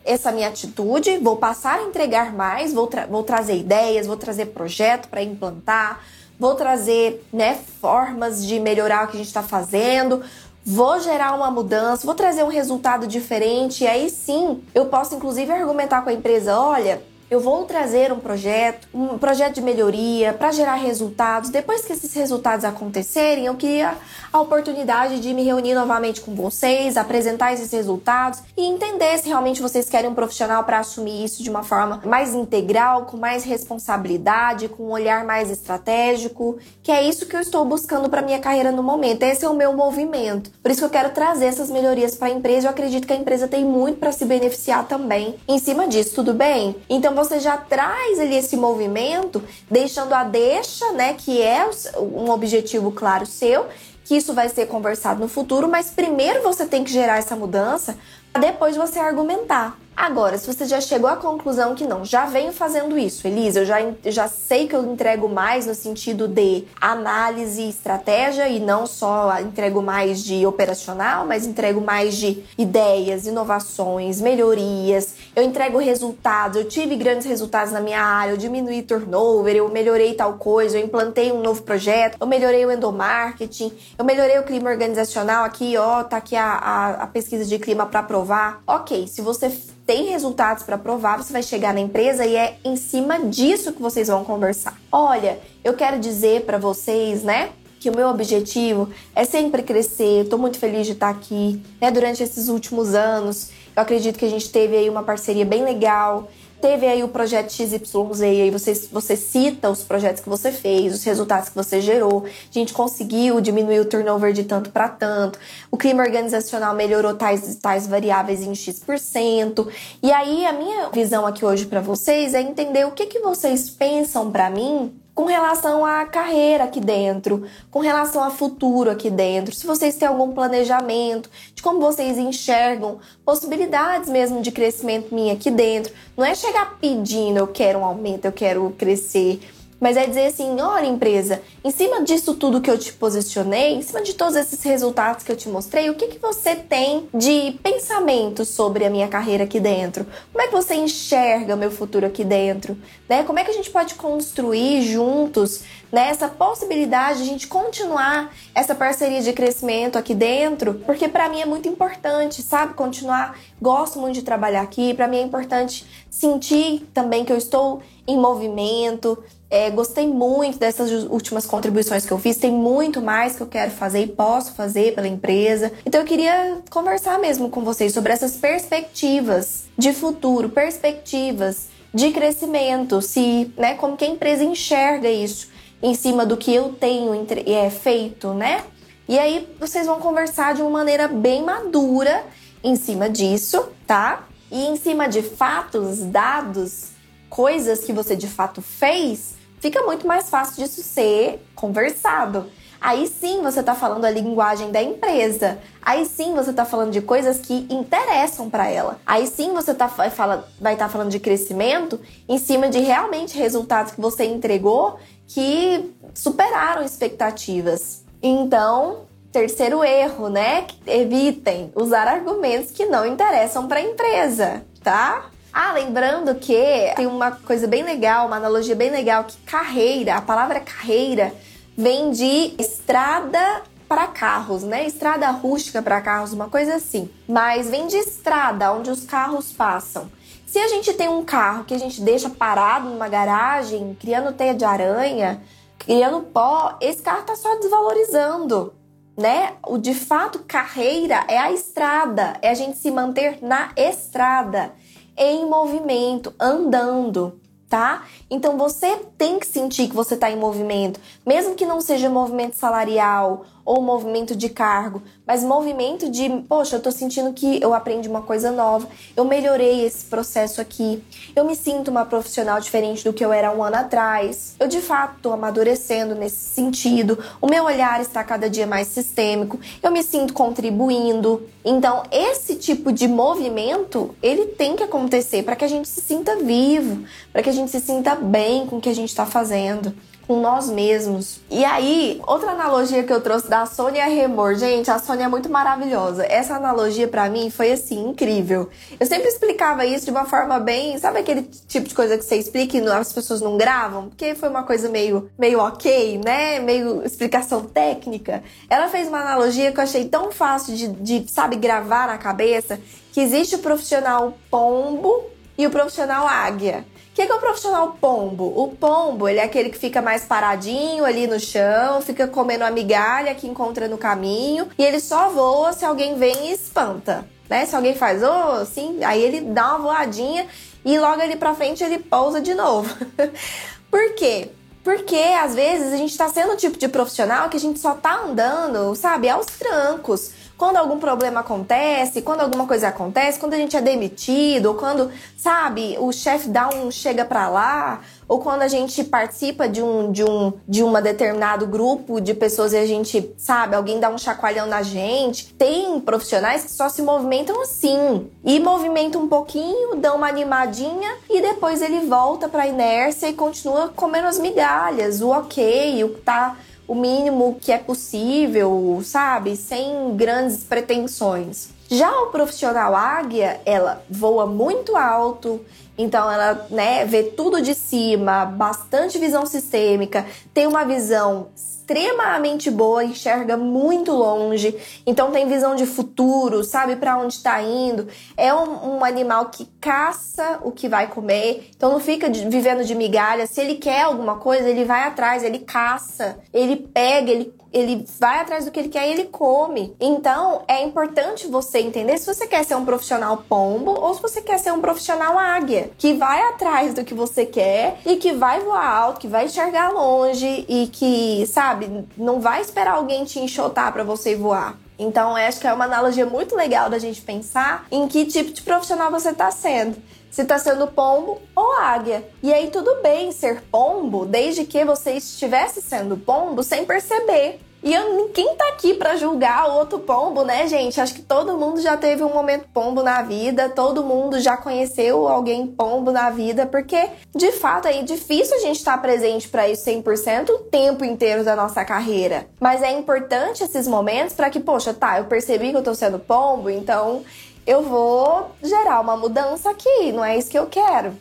essa minha atitude, vou passar a entregar mais, vou, tra vou trazer ideias, vou trazer projeto para implantar, vou trazer né, formas de melhorar o que a gente está fazendo, vou gerar uma mudança, vou trazer um resultado diferente, e aí sim eu posso inclusive argumentar com a empresa: olha eu vou trazer um projeto, um projeto de melhoria para gerar resultados. Depois que esses resultados acontecerem, eu queria a oportunidade de me reunir novamente com vocês, apresentar esses resultados e entender se realmente vocês querem um profissional para assumir isso de uma forma mais integral, com mais responsabilidade, com um olhar mais estratégico, que é isso que eu estou buscando para minha carreira no momento. Esse é o meu movimento. Por isso que eu quero trazer essas melhorias para a empresa. Eu acredito que a empresa tem muito para se beneficiar também em cima disso, tudo bem? Então você já traz ali esse movimento, deixando a deixa, né, que é um objetivo claro seu, que isso vai ser conversado no futuro, mas primeiro você tem que gerar essa mudança, para depois você argumentar. Agora, se você já chegou à conclusão que não, já venho fazendo isso, Elisa, eu já, já sei que eu entrego mais no sentido de análise e estratégia e não só entrego mais de operacional, mas entrego mais de ideias, inovações, melhorias, eu entrego resultados, eu tive grandes resultados na minha área, eu diminuí turnover, eu melhorei tal coisa, eu implantei um novo projeto, eu melhorei o endomarketing, eu melhorei o clima organizacional aqui, ó, tá aqui a, a, a pesquisa de clima para provar. Ok, se você tem resultados para provar, você vai chegar na empresa e é em cima disso que vocês vão conversar. Olha, eu quero dizer para vocês, né? Que o meu objetivo é sempre crescer. Estou muito feliz de estar aqui. Né? Durante esses últimos anos, eu acredito que a gente teve aí uma parceria bem legal teve aí o projeto XYZ, aí você, você cita os projetos que você fez, os resultados que você gerou. A gente conseguiu diminuir o turnover de tanto para tanto. O clima organizacional melhorou tais, tais variáveis em X%. E aí a minha visão aqui hoje para vocês é entender o que, que vocês pensam para mim com relação à carreira aqui dentro, com relação a futuro aqui dentro, se vocês têm algum planejamento, de como vocês enxergam possibilidades mesmo de crescimento minha aqui dentro. Não é chegar pedindo, eu quero um aumento, eu quero crescer. Mas é dizer assim: olha, empresa, em cima disso tudo que eu te posicionei, em cima de todos esses resultados que eu te mostrei, o que, que você tem de pensamento sobre a minha carreira aqui dentro? Como é que você enxerga o meu futuro aqui dentro? Né? Como é que a gente pode construir juntos né, essa possibilidade de a gente continuar essa parceria de crescimento aqui dentro? Porque para mim é muito importante, sabe? Continuar. Gosto muito de trabalhar aqui, para mim é importante sentir também que eu estou em movimento. É, gostei muito dessas últimas contribuições que eu fiz. Tem muito mais que eu quero fazer e posso fazer pela empresa. Então eu queria conversar mesmo com vocês sobre essas perspectivas de futuro, perspectivas de crescimento, se, né, como que a empresa enxerga isso em cima do que eu tenho é, feito, né? E aí vocês vão conversar de uma maneira bem madura em cima disso, tá? E em cima de fatos, dados, coisas que você de fato fez, fica muito mais fácil disso ser conversado. Aí sim você está falando a linguagem da empresa. Aí sim você está falando de coisas que interessam para ela. Aí sim você tá, vai estar tá falando de crescimento em cima de realmente resultados que você entregou que superaram expectativas. Então, terceiro erro, né? Evitem usar argumentos que não interessam para a empresa, tá? Ah, lembrando que tem uma coisa bem legal, uma analogia bem legal, que carreira, a palavra carreira vem de estrada para carros, né? Estrada rústica para carros, uma coisa assim. Mas vem de estrada, onde os carros passam. Se a gente tem um carro que a gente deixa parado numa garagem, criando teia de aranha, criando pó, esse carro tá só desvalorizando, né? O de fato carreira é a estrada, é a gente se manter na estrada em movimento, andando, tá? Então você tem que sentir que você está em movimento, mesmo que não seja movimento salarial ou movimento de cargo, mas movimento de, poxa, eu tô sentindo que eu aprendi uma coisa nova, eu melhorei esse processo aqui, eu me sinto uma profissional diferente do que eu era um ano atrás, eu de fato tô amadurecendo nesse sentido, o meu olhar está cada dia mais sistêmico, eu me sinto contribuindo. Então, esse tipo de movimento, ele tem que acontecer para que a gente se sinta vivo, para que a gente se sinta bem com o que a gente está fazendo com nós mesmos. E aí, outra analogia que eu trouxe da Sônia Remor, gente, a Sônia é muito maravilhosa. Essa analogia para mim foi assim incrível. Eu sempre explicava isso de uma forma bem, sabe aquele tipo de coisa que você explica e as pessoas não gravam, porque foi uma coisa meio meio OK, né? Meio explicação técnica. Ela fez uma analogia que eu achei tão fácil de, de sabe gravar na cabeça, que existe o profissional pombo e o profissional águia. O que, que é o profissional pombo? O pombo, ele é aquele que fica mais paradinho ali no chão, fica comendo a migalha que encontra no caminho, e ele só voa se alguém vem e espanta. Né? Se alguém faz, oh, assim, aí ele dá uma voadinha e logo ali pra frente ele pousa de novo. Por quê? Porque às vezes a gente tá sendo o tipo de profissional que a gente só tá andando, sabe, aos trancos. Quando algum problema acontece, quando alguma coisa acontece, quando a gente é demitido, ou quando, sabe, o chefe dá um chega para lá, ou quando a gente participa de um de um de um determinado grupo de pessoas e a gente, sabe, alguém dá um chacoalhão na gente. Tem profissionais que só se movimentam assim. E movimentam um pouquinho, dão uma animadinha e depois ele volta para inércia e continua comendo as migalhas, o OK, o que tá o mínimo que é possível, sabe? Sem grandes pretensões. Já o profissional águia, ela voa muito alto, então ela né, vê tudo de cima, bastante visão sistêmica, tem uma visão extremamente boa, enxerga muito longe, então tem visão de futuro, sabe para onde está indo. É um, um, animal que caça o que vai comer, então não fica de, vivendo de migalha. Se ele quer alguma coisa, ele vai atrás, ele caça, ele pega, ele ele vai atrás do que ele quer e ele come. Então, é importante você entender se você quer ser um profissional pombo ou se você quer ser um profissional águia, que vai atrás do que você quer e que vai voar alto, que vai enxergar longe e que, sabe, não vai esperar alguém te enxotar para você voar. Então, acho que é uma analogia muito legal da gente pensar em que tipo de profissional você está sendo se está sendo pombo ou águia. E aí tudo bem ser pombo, desde que você estivesse sendo pombo sem perceber. E eu, ninguém tá aqui para julgar o outro pombo, né, gente? Acho que todo mundo já teve um momento pombo na vida, todo mundo já conheceu alguém pombo na vida, porque de fato é difícil a gente estar tá presente para isso 100% o tempo inteiro da nossa carreira. Mas é importante esses momentos para que, poxa, tá, eu percebi que eu tô sendo pombo, então eu vou gerar uma mudança aqui, não é isso que eu quero.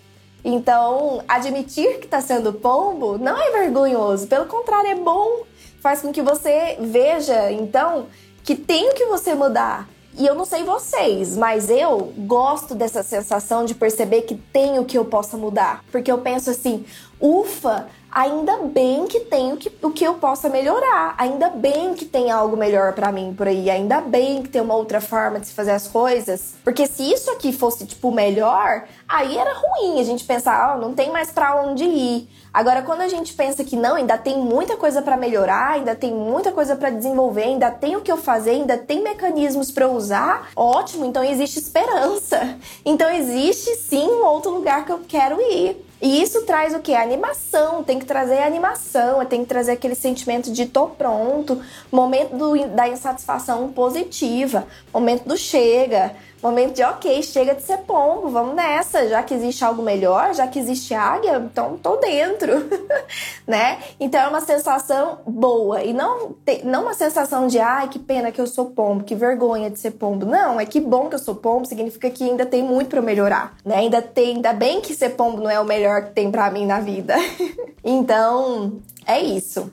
Então, admitir que está sendo pombo não é vergonhoso, pelo contrário, é bom faz com que você veja, então, que tem que você mudar. E eu não sei vocês, mas eu gosto dessa sensação de perceber que tenho que eu possa mudar. Porque eu penso assim, ufa, ainda bem que tem o que, o que eu possa melhorar, ainda bem que tem algo melhor para mim por aí, ainda bem que tem uma outra forma de se fazer as coisas. Porque se isso aqui fosse, tipo, melhor, aí era ruim a gente pensar, oh, não tem mais para onde ir. Agora, quando a gente pensa que não, ainda tem muita coisa para melhorar, ainda tem muita coisa para desenvolver, ainda tem o que eu fazer, ainda tem mecanismos para usar, ótimo, então existe esperança. Então existe sim um outro lugar que eu quero ir. E isso traz o que? Animação, tem que trazer animação, tem que trazer aquele sentimento de tô pronto, momento do, da insatisfação positiva, momento do chega, momento de ok, chega de ser pombo, vamos nessa, já que existe algo melhor, já que existe águia, então tô dentro, né? Então é uma sensação boa e não, não uma sensação de ai, que pena que eu sou pombo, que vergonha de ser pombo. Não, é que bom que eu sou pombo, significa que ainda tem muito para melhorar, né? Ainda tem, ainda bem que ser pombo não é o melhor que tem para mim na vida. então, é isso.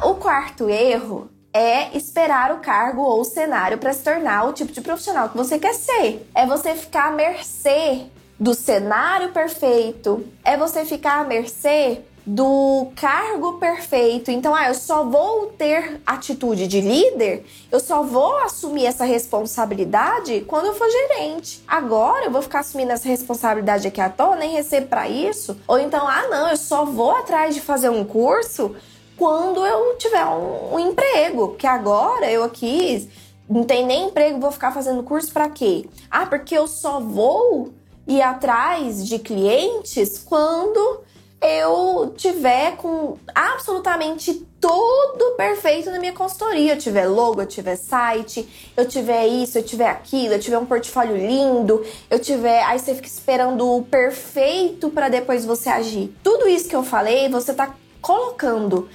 O quarto erro é esperar o cargo ou o cenário para se tornar o tipo de profissional que você quer ser. É você ficar à mercê do cenário perfeito, é você ficar à mercê do cargo perfeito. Então, ah, eu só vou ter atitude de líder, eu só vou assumir essa responsabilidade quando eu for gerente. Agora eu vou ficar assumindo essa responsabilidade aqui à toa, nem recebo para isso. Ou então, ah, não, eu só vou atrás de fazer um curso quando eu tiver um, um emprego. Porque agora eu aqui não tem nem emprego, vou ficar fazendo curso para quê? Ah, porque eu só vou ir atrás de clientes quando eu tiver com absolutamente tudo perfeito na minha consultoria. Eu tiver logo, eu tiver site, eu tiver isso, eu tiver aquilo, eu tiver um portfólio lindo, eu tiver. Aí você fica esperando o perfeito para depois você agir. Tudo isso que eu falei, você tá colocando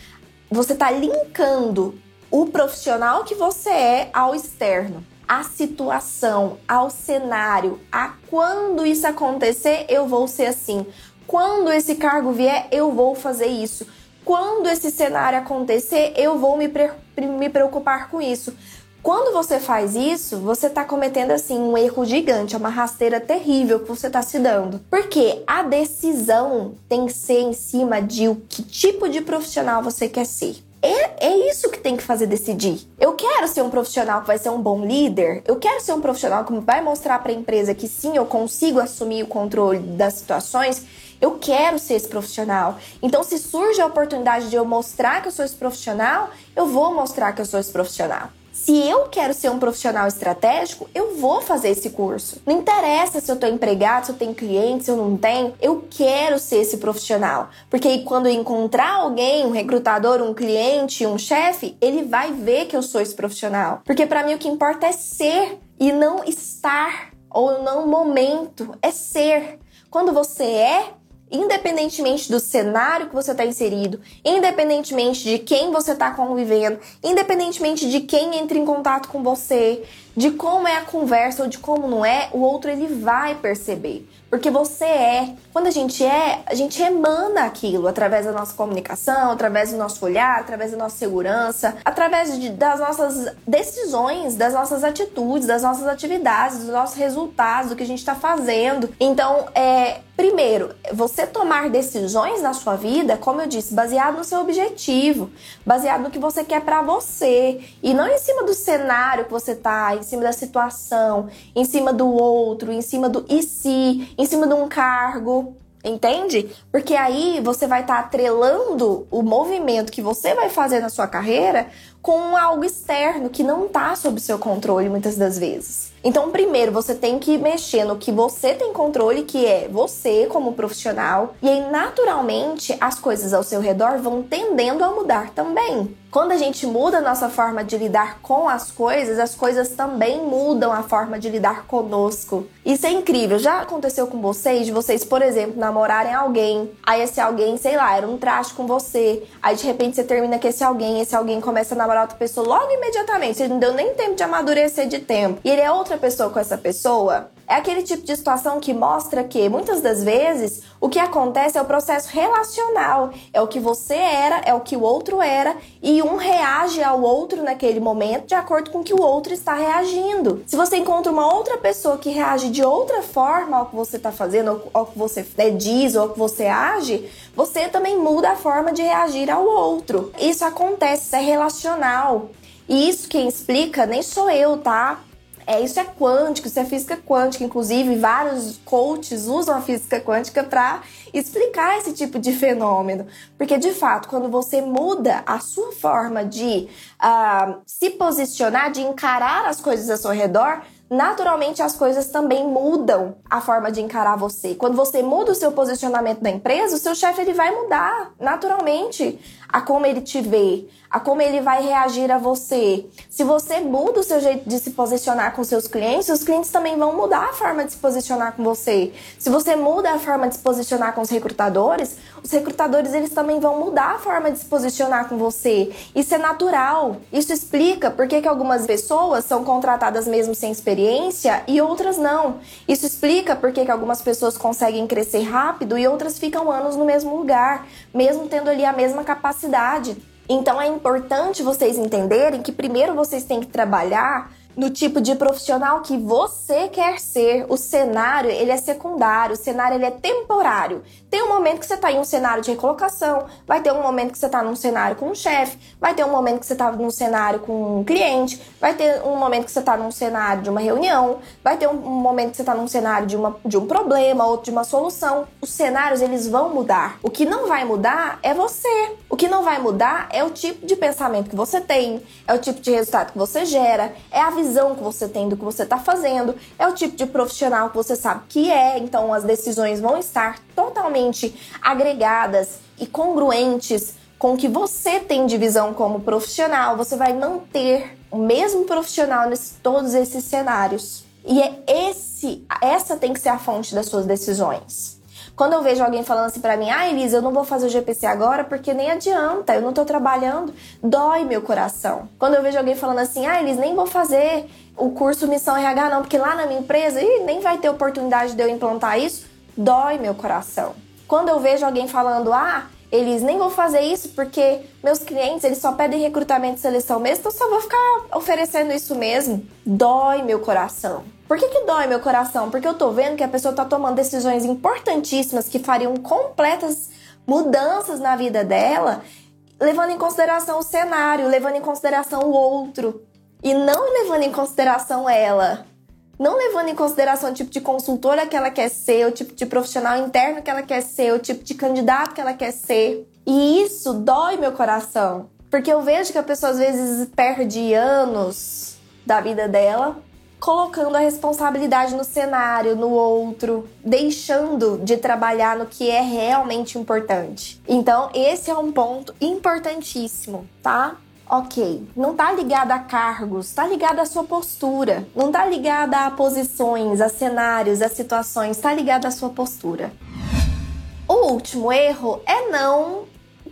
você está linkando o profissional que você é ao externo, à situação, ao cenário, a quando isso acontecer, eu vou ser assim. Quando esse cargo vier, eu vou fazer isso. Quando esse cenário acontecer, eu vou me, pre me preocupar com isso. Quando você faz isso, você está cometendo assim um erro gigante, é uma rasteira terrível que você está se dando. Porque a decisão tem que ser em cima de o que tipo de profissional você quer ser. É, é isso que tem que fazer decidir. Eu quero ser um profissional que vai ser um bom líder. Eu quero ser um profissional que vai mostrar para a empresa que sim, eu consigo assumir o controle das situações. Eu quero ser esse profissional. Então, se surge a oportunidade de eu mostrar que eu sou esse profissional, eu vou mostrar que eu sou esse profissional. Se eu quero ser um profissional estratégico, eu vou fazer esse curso. Não interessa se eu estou empregado, se eu tenho cliente, se eu não tenho, eu quero ser esse profissional. Porque quando eu encontrar alguém, um recrutador, um cliente, um chefe, ele vai ver que eu sou esse profissional. Porque para mim o que importa é ser e não estar ou não momento, é ser. Quando você é, independentemente do cenário que você está inserido, independentemente de quem você está convivendo, independentemente de quem entra em contato com você, de como é a conversa ou de como não é, o outro ele vai perceber. Porque você é. Quando a gente é, a gente emana aquilo através da nossa comunicação, através do nosso olhar, através da nossa segurança, através de, das nossas decisões, das nossas atitudes, das nossas atividades, dos nossos resultados, do que a gente está fazendo. Então, é, primeiro, você tomar decisões na sua vida, como eu disse, baseado no seu objetivo, baseado no que você quer para você e não em cima do cenário que você tá, em cima da situação, em cima do outro, em cima do e se, em cima de um cargo, entende? Porque aí você vai estar tá atrelando o movimento que você vai fazer na sua carreira com algo externo que não está sob seu controle muitas das vezes. Então, primeiro, você tem que mexer no que você tem controle, que é você como profissional, e aí, naturalmente, as coisas ao seu redor vão tendendo a mudar também. Quando a gente muda a nossa forma de lidar com as coisas, as coisas também mudam a forma de lidar conosco. Isso é incrível. Já aconteceu com vocês, de vocês, por exemplo, namorarem alguém, aí esse alguém, sei lá, era um traste com você, aí de repente você termina com esse alguém, esse alguém começa a namorar outra pessoa logo imediatamente, você não deu nem tempo de amadurecer de tempo, e ele é outra pessoa com essa pessoa, é aquele tipo de situação que mostra que, muitas das vezes, o que acontece é o processo relacional. É o que você era, é o que o outro era, e um reage ao outro naquele momento de acordo com o que o outro está reagindo. Se você encontra uma outra pessoa que reage de outra forma ao que você está fazendo, ao que você né, diz ou ao que você age, você também muda a forma de reagir ao outro. Isso acontece, isso é relacional. E isso quem explica nem sou eu, tá? É, isso é quântico, isso é física quântica. Inclusive, vários coaches usam a física quântica para explicar esse tipo de fenômeno. Porque, de fato, quando você muda a sua forma de uh, se posicionar, de encarar as coisas ao seu redor, naturalmente as coisas também mudam a forma de encarar você. Quando você muda o seu posicionamento na empresa, o seu chefe ele vai mudar naturalmente a como ele te vê, a como ele vai reagir a você. Se você muda o seu jeito de se posicionar com seus clientes, os clientes também vão mudar a forma de se posicionar com você. Se você muda a forma de se posicionar com os recrutadores, os recrutadores eles também vão mudar a forma de se posicionar com você. Isso é natural. Isso explica por que, que algumas pessoas são contratadas mesmo sem experiência e outras não. Isso explica por que, que algumas pessoas conseguem crescer rápido e outras ficam anos no mesmo lugar, mesmo tendo ali a mesma capacidade capacidade. Então é importante vocês entenderem que primeiro vocês têm que trabalhar no tipo de profissional que você quer ser. O cenário, ele é secundário, o cenário ele é temporário. Tem um momento que você está em um cenário de recolocação, vai ter um momento que você está num cenário com um chefe, vai ter um momento que você está num cenário com um cliente, vai ter um momento que você está num cenário de uma reunião, vai ter um momento que você está num cenário de, uma, de um problema, outro de uma solução. Os cenários, eles vão mudar. O que não vai mudar é você. O que não vai mudar é o tipo de pensamento que você tem, é o tipo de resultado que você gera, é a visão que você tem do que você está fazendo, é o tipo de profissional que você sabe que é, então as decisões vão estar totalmente agregadas e congruentes com o que você tem de visão como profissional, você vai manter o mesmo profissional em todos esses cenários. E é esse, essa tem que ser a fonte das suas decisões. Quando eu vejo alguém falando assim para mim, ah, Elisa, eu não vou fazer o GPC agora porque nem adianta, eu não tô trabalhando, dói meu coração. Quando eu vejo alguém falando assim, ah, Elisa, nem vou fazer o curso Missão RH não, porque lá na minha empresa ih, nem vai ter oportunidade de eu implantar isso, dói meu coração. Quando eu vejo alguém falando, ah, eles nem vou fazer isso porque meus clientes eles só pedem recrutamento e seleção mesmo, então só vou ficar oferecendo isso mesmo. Dói meu coração. Por que, que dói meu coração? Porque eu tô vendo que a pessoa tá tomando decisões importantíssimas que fariam completas mudanças na vida dela, levando em consideração o cenário, levando em consideração o outro e não levando em consideração ela não levando em consideração o tipo de consultora que ela quer ser, o tipo de profissional interno que ela quer ser, o tipo de candidato que ela quer ser. E isso dói meu coração, porque eu vejo que a pessoa às vezes perde anos da vida dela colocando a responsabilidade no cenário, no outro, deixando de trabalhar no que é realmente importante. Então, esse é um ponto importantíssimo, tá? Ok, não tá ligada a cargos, tá ligada à sua postura. Não tá ligada a posições, a cenários, a situações, tá ligada à sua postura. O último erro é não,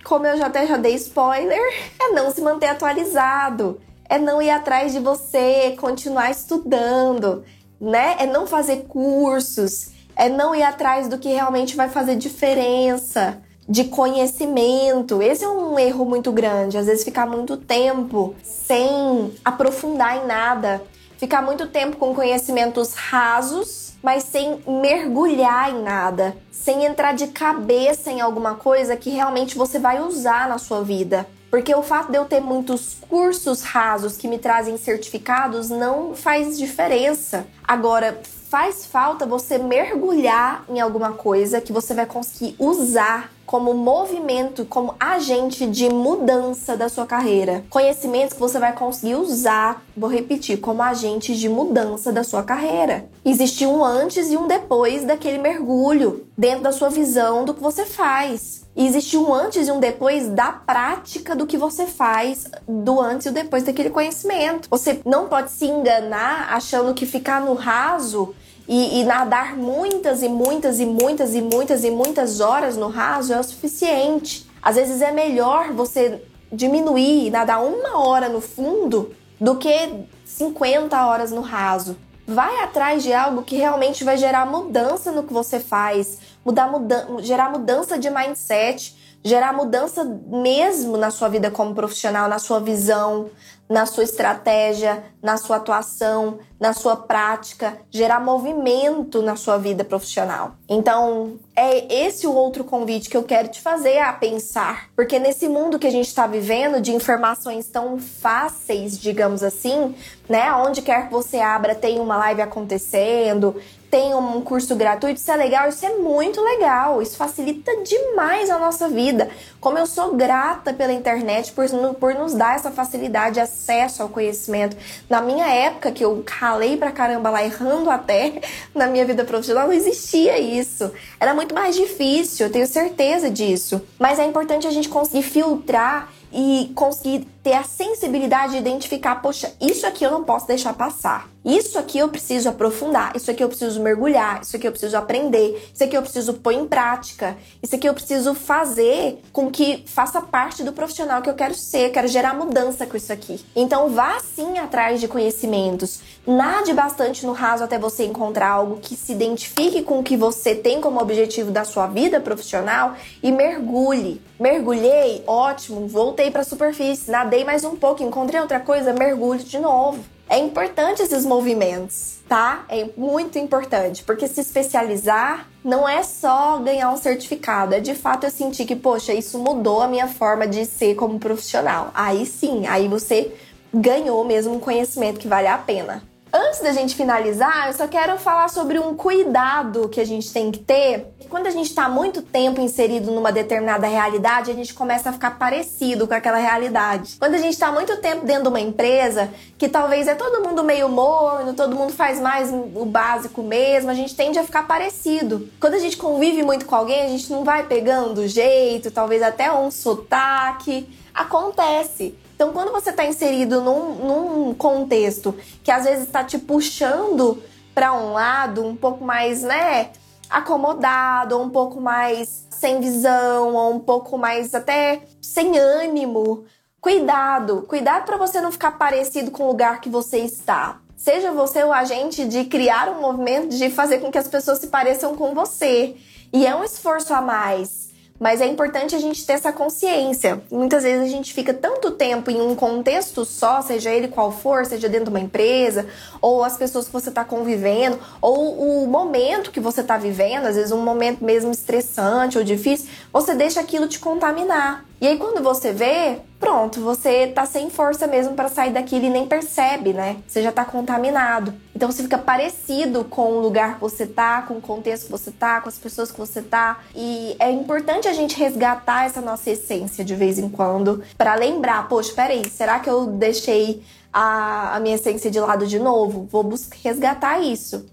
como eu já até já dei spoiler, é não se manter atualizado, é não ir atrás de você, continuar estudando, né? É não fazer cursos, é não ir atrás do que realmente vai fazer diferença de conhecimento. Esse é um erro muito grande. Às vezes ficar muito tempo sem aprofundar em nada, ficar muito tempo com conhecimentos rasos, mas sem mergulhar em nada, sem entrar de cabeça em alguma coisa que realmente você vai usar na sua vida. Porque o fato de eu ter muitos cursos rasos que me trazem certificados não faz diferença. Agora, faz falta você mergulhar em alguma coisa que você vai conseguir usar como movimento, como agente de mudança da sua carreira. Conhecimentos que você vai conseguir usar, vou repetir, como agente de mudança da sua carreira. Existe um antes e um depois daquele mergulho dentro da sua visão do que você faz. E existe um antes e um depois da prática do que você faz, do antes e depois daquele conhecimento. Você não pode se enganar achando que ficar no raso e, e, nadar muitas e muitas e muitas e muitas e muitas horas no raso é o suficiente. Às vezes é melhor você diminuir e nadar uma hora no fundo do que 50 horas no raso. Vai atrás de algo que realmente vai gerar mudança no que você faz, mudar, muda gerar mudança de mindset, gerar mudança mesmo na sua vida como profissional, na sua visão, na sua estratégia, na sua atuação, na sua prática, gerar movimento na sua vida profissional. Então, é esse o outro convite que eu quero te fazer a pensar, porque nesse mundo que a gente está vivendo de informações tão fáceis, digamos assim, né, onde quer que você abra tem uma live acontecendo, tem um curso gratuito, isso é legal, isso é muito legal, isso facilita demais a nossa vida. Como eu sou grata pela internet por, por nos dar essa facilidade, acesso ao conhecimento. Na minha época, que eu ralei pra caramba lá errando até na minha vida profissional, não existia isso. Era muito mais difícil, eu tenho certeza disso. Mas é importante a gente conseguir filtrar e conseguir ter a sensibilidade de identificar, poxa, isso aqui eu não posso deixar passar. Isso aqui eu preciso aprofundar, isso aqui eu preciso mergulhar, isso aqui eu preciso aprender, isso aqui eu preciso pôr em prática, isso aqui eu preciso fazer com que faça parte do profissional que eu quero ser, eu quero gerar mudança com isso aqui. Então vá sim atrás de conhecimentos, nade bastante no raso até você encontrar algo que se identifique com o que você tem como objetivo da sua vida profissional e mergulhe. Mergulhei, ótimo, voltei para a superfície, nadei mais um pouco, encontrei outra coisa, mergulho de novo. É importante esses movimentos, tá? É muito importante, porque se especializar não é só ganhar um certificado, é de fato eu sentir que, poxa, isso mudou a minha forma de ser como profissional. Aí sim, aí você ganhou mesmo um conhecimento que vale a pena. Antes da gente finalizar, eu só quero falar sobre um cuidado que a gente tem que ter. Quando a gente está muito tempo inserido numa determinada realidade, a gente começa a ficar parecido com aquela realidade. Quando a gente está muito tempo dentro de uma empresa, que talvez é todo mundo meio morno, todo mundo faz mais o básico mesmo, a gente tende a ficar parecido. Quando a gente convive muito com alguém, a gente não vai pegando o jeito, talvez até um sotaque. Acontece. Então, quando você está inserido num, num contexto que às vezes está te puxando para um lado um pouco mais, né, acomodado, ou um pouco mais sem visão, ou um pouco mais até sem ânimo, cuidado, cuidado para você não ficar parecido com o lugar que você está. Seja você o agente de criar um movimento de fazer com que as pessoas se pareçam com você. E é um esforço a mais. Mas é importante a gente ter essa consciência. Muitas vezes a gente fica tanto tempo em um contexto só, seja ele qual for, seja dentro de uma empresa, ou as pessoas que você está convivendo, ou o momento que você está vivendo, às vezes um momento mesmo estressante ou difícil, você deixa aquilo te contaminar. E aí quando você vê, pronto, você tá sem força mesmo para sair daquilo e nem percebe, né? Você já tá contaminado. Então você fica parecido com o lugar que você tá, com o contexto que você tá, com as pessoas que você tá. E é importante a gente resgatar essa nossa essência de vez em quando para lembrar, poxa, peraí, será que eu deixei a, a minha essência de lado de novo? Vou buscar resgatar isso.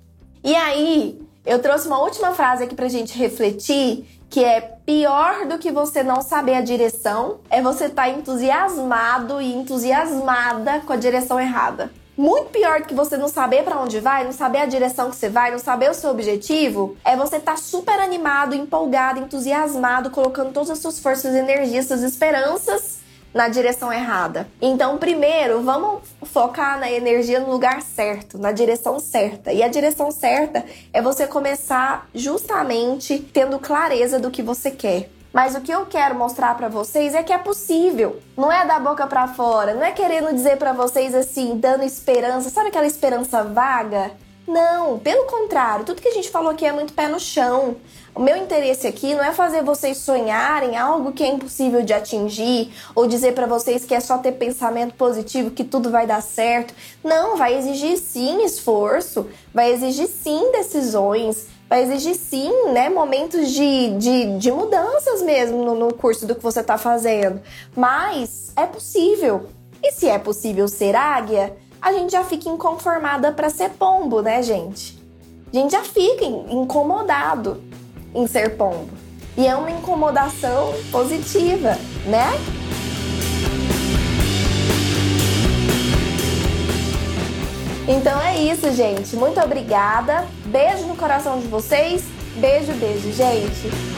E aí, eu trouxe uma última frase aqui pra gente refletir que é pior do que você não saber a direção é você estar tá entusiasmado e entusiasmada com a direção errada. Muito pior do que você não saber para onde vai, não saber a direção que você vai, não saber o seu objetivo, é você estar tá super animado, empolgado, entusiasmado, colocando todas as suas forças, energias, suas esperanças na direção errada. Então, primeiro, vamos focar na energia no lugar certo, na direção certa. E a direção certa é você começar justamente tendo clareza do que você quer. Mas o que eu quero mostrar para vocês é que é possível. Não é da boca para fora, não é querendo dizer para vocês assim, dando esperança, sabe aquela esperança vaga? Não, pelo contrário, tudo que a gente falou aqui é muito pé no chão. O meu interesse aqui não é fazer vocês sonharem algo que é impossível de atingir ou dizer para vocês que é só ter pensamento positivo que tudo vai dar certo. Não, vai exigir sim esforço, vai exigir sim decisões, vai exigir sim, né, momentos de, de, de mudanças mesmo no, no curso do que você está fazendo. Mas é possível. E se é possível ser águia, a gente já fica inconformada para ser pombo, né, gente? A gente já fica incomodado em ser pombo. E é uma incomodação positiva, né? Então é isso, gente. Muito obrigada. Beijo no coração de vocês. Beijo, beijo, gente.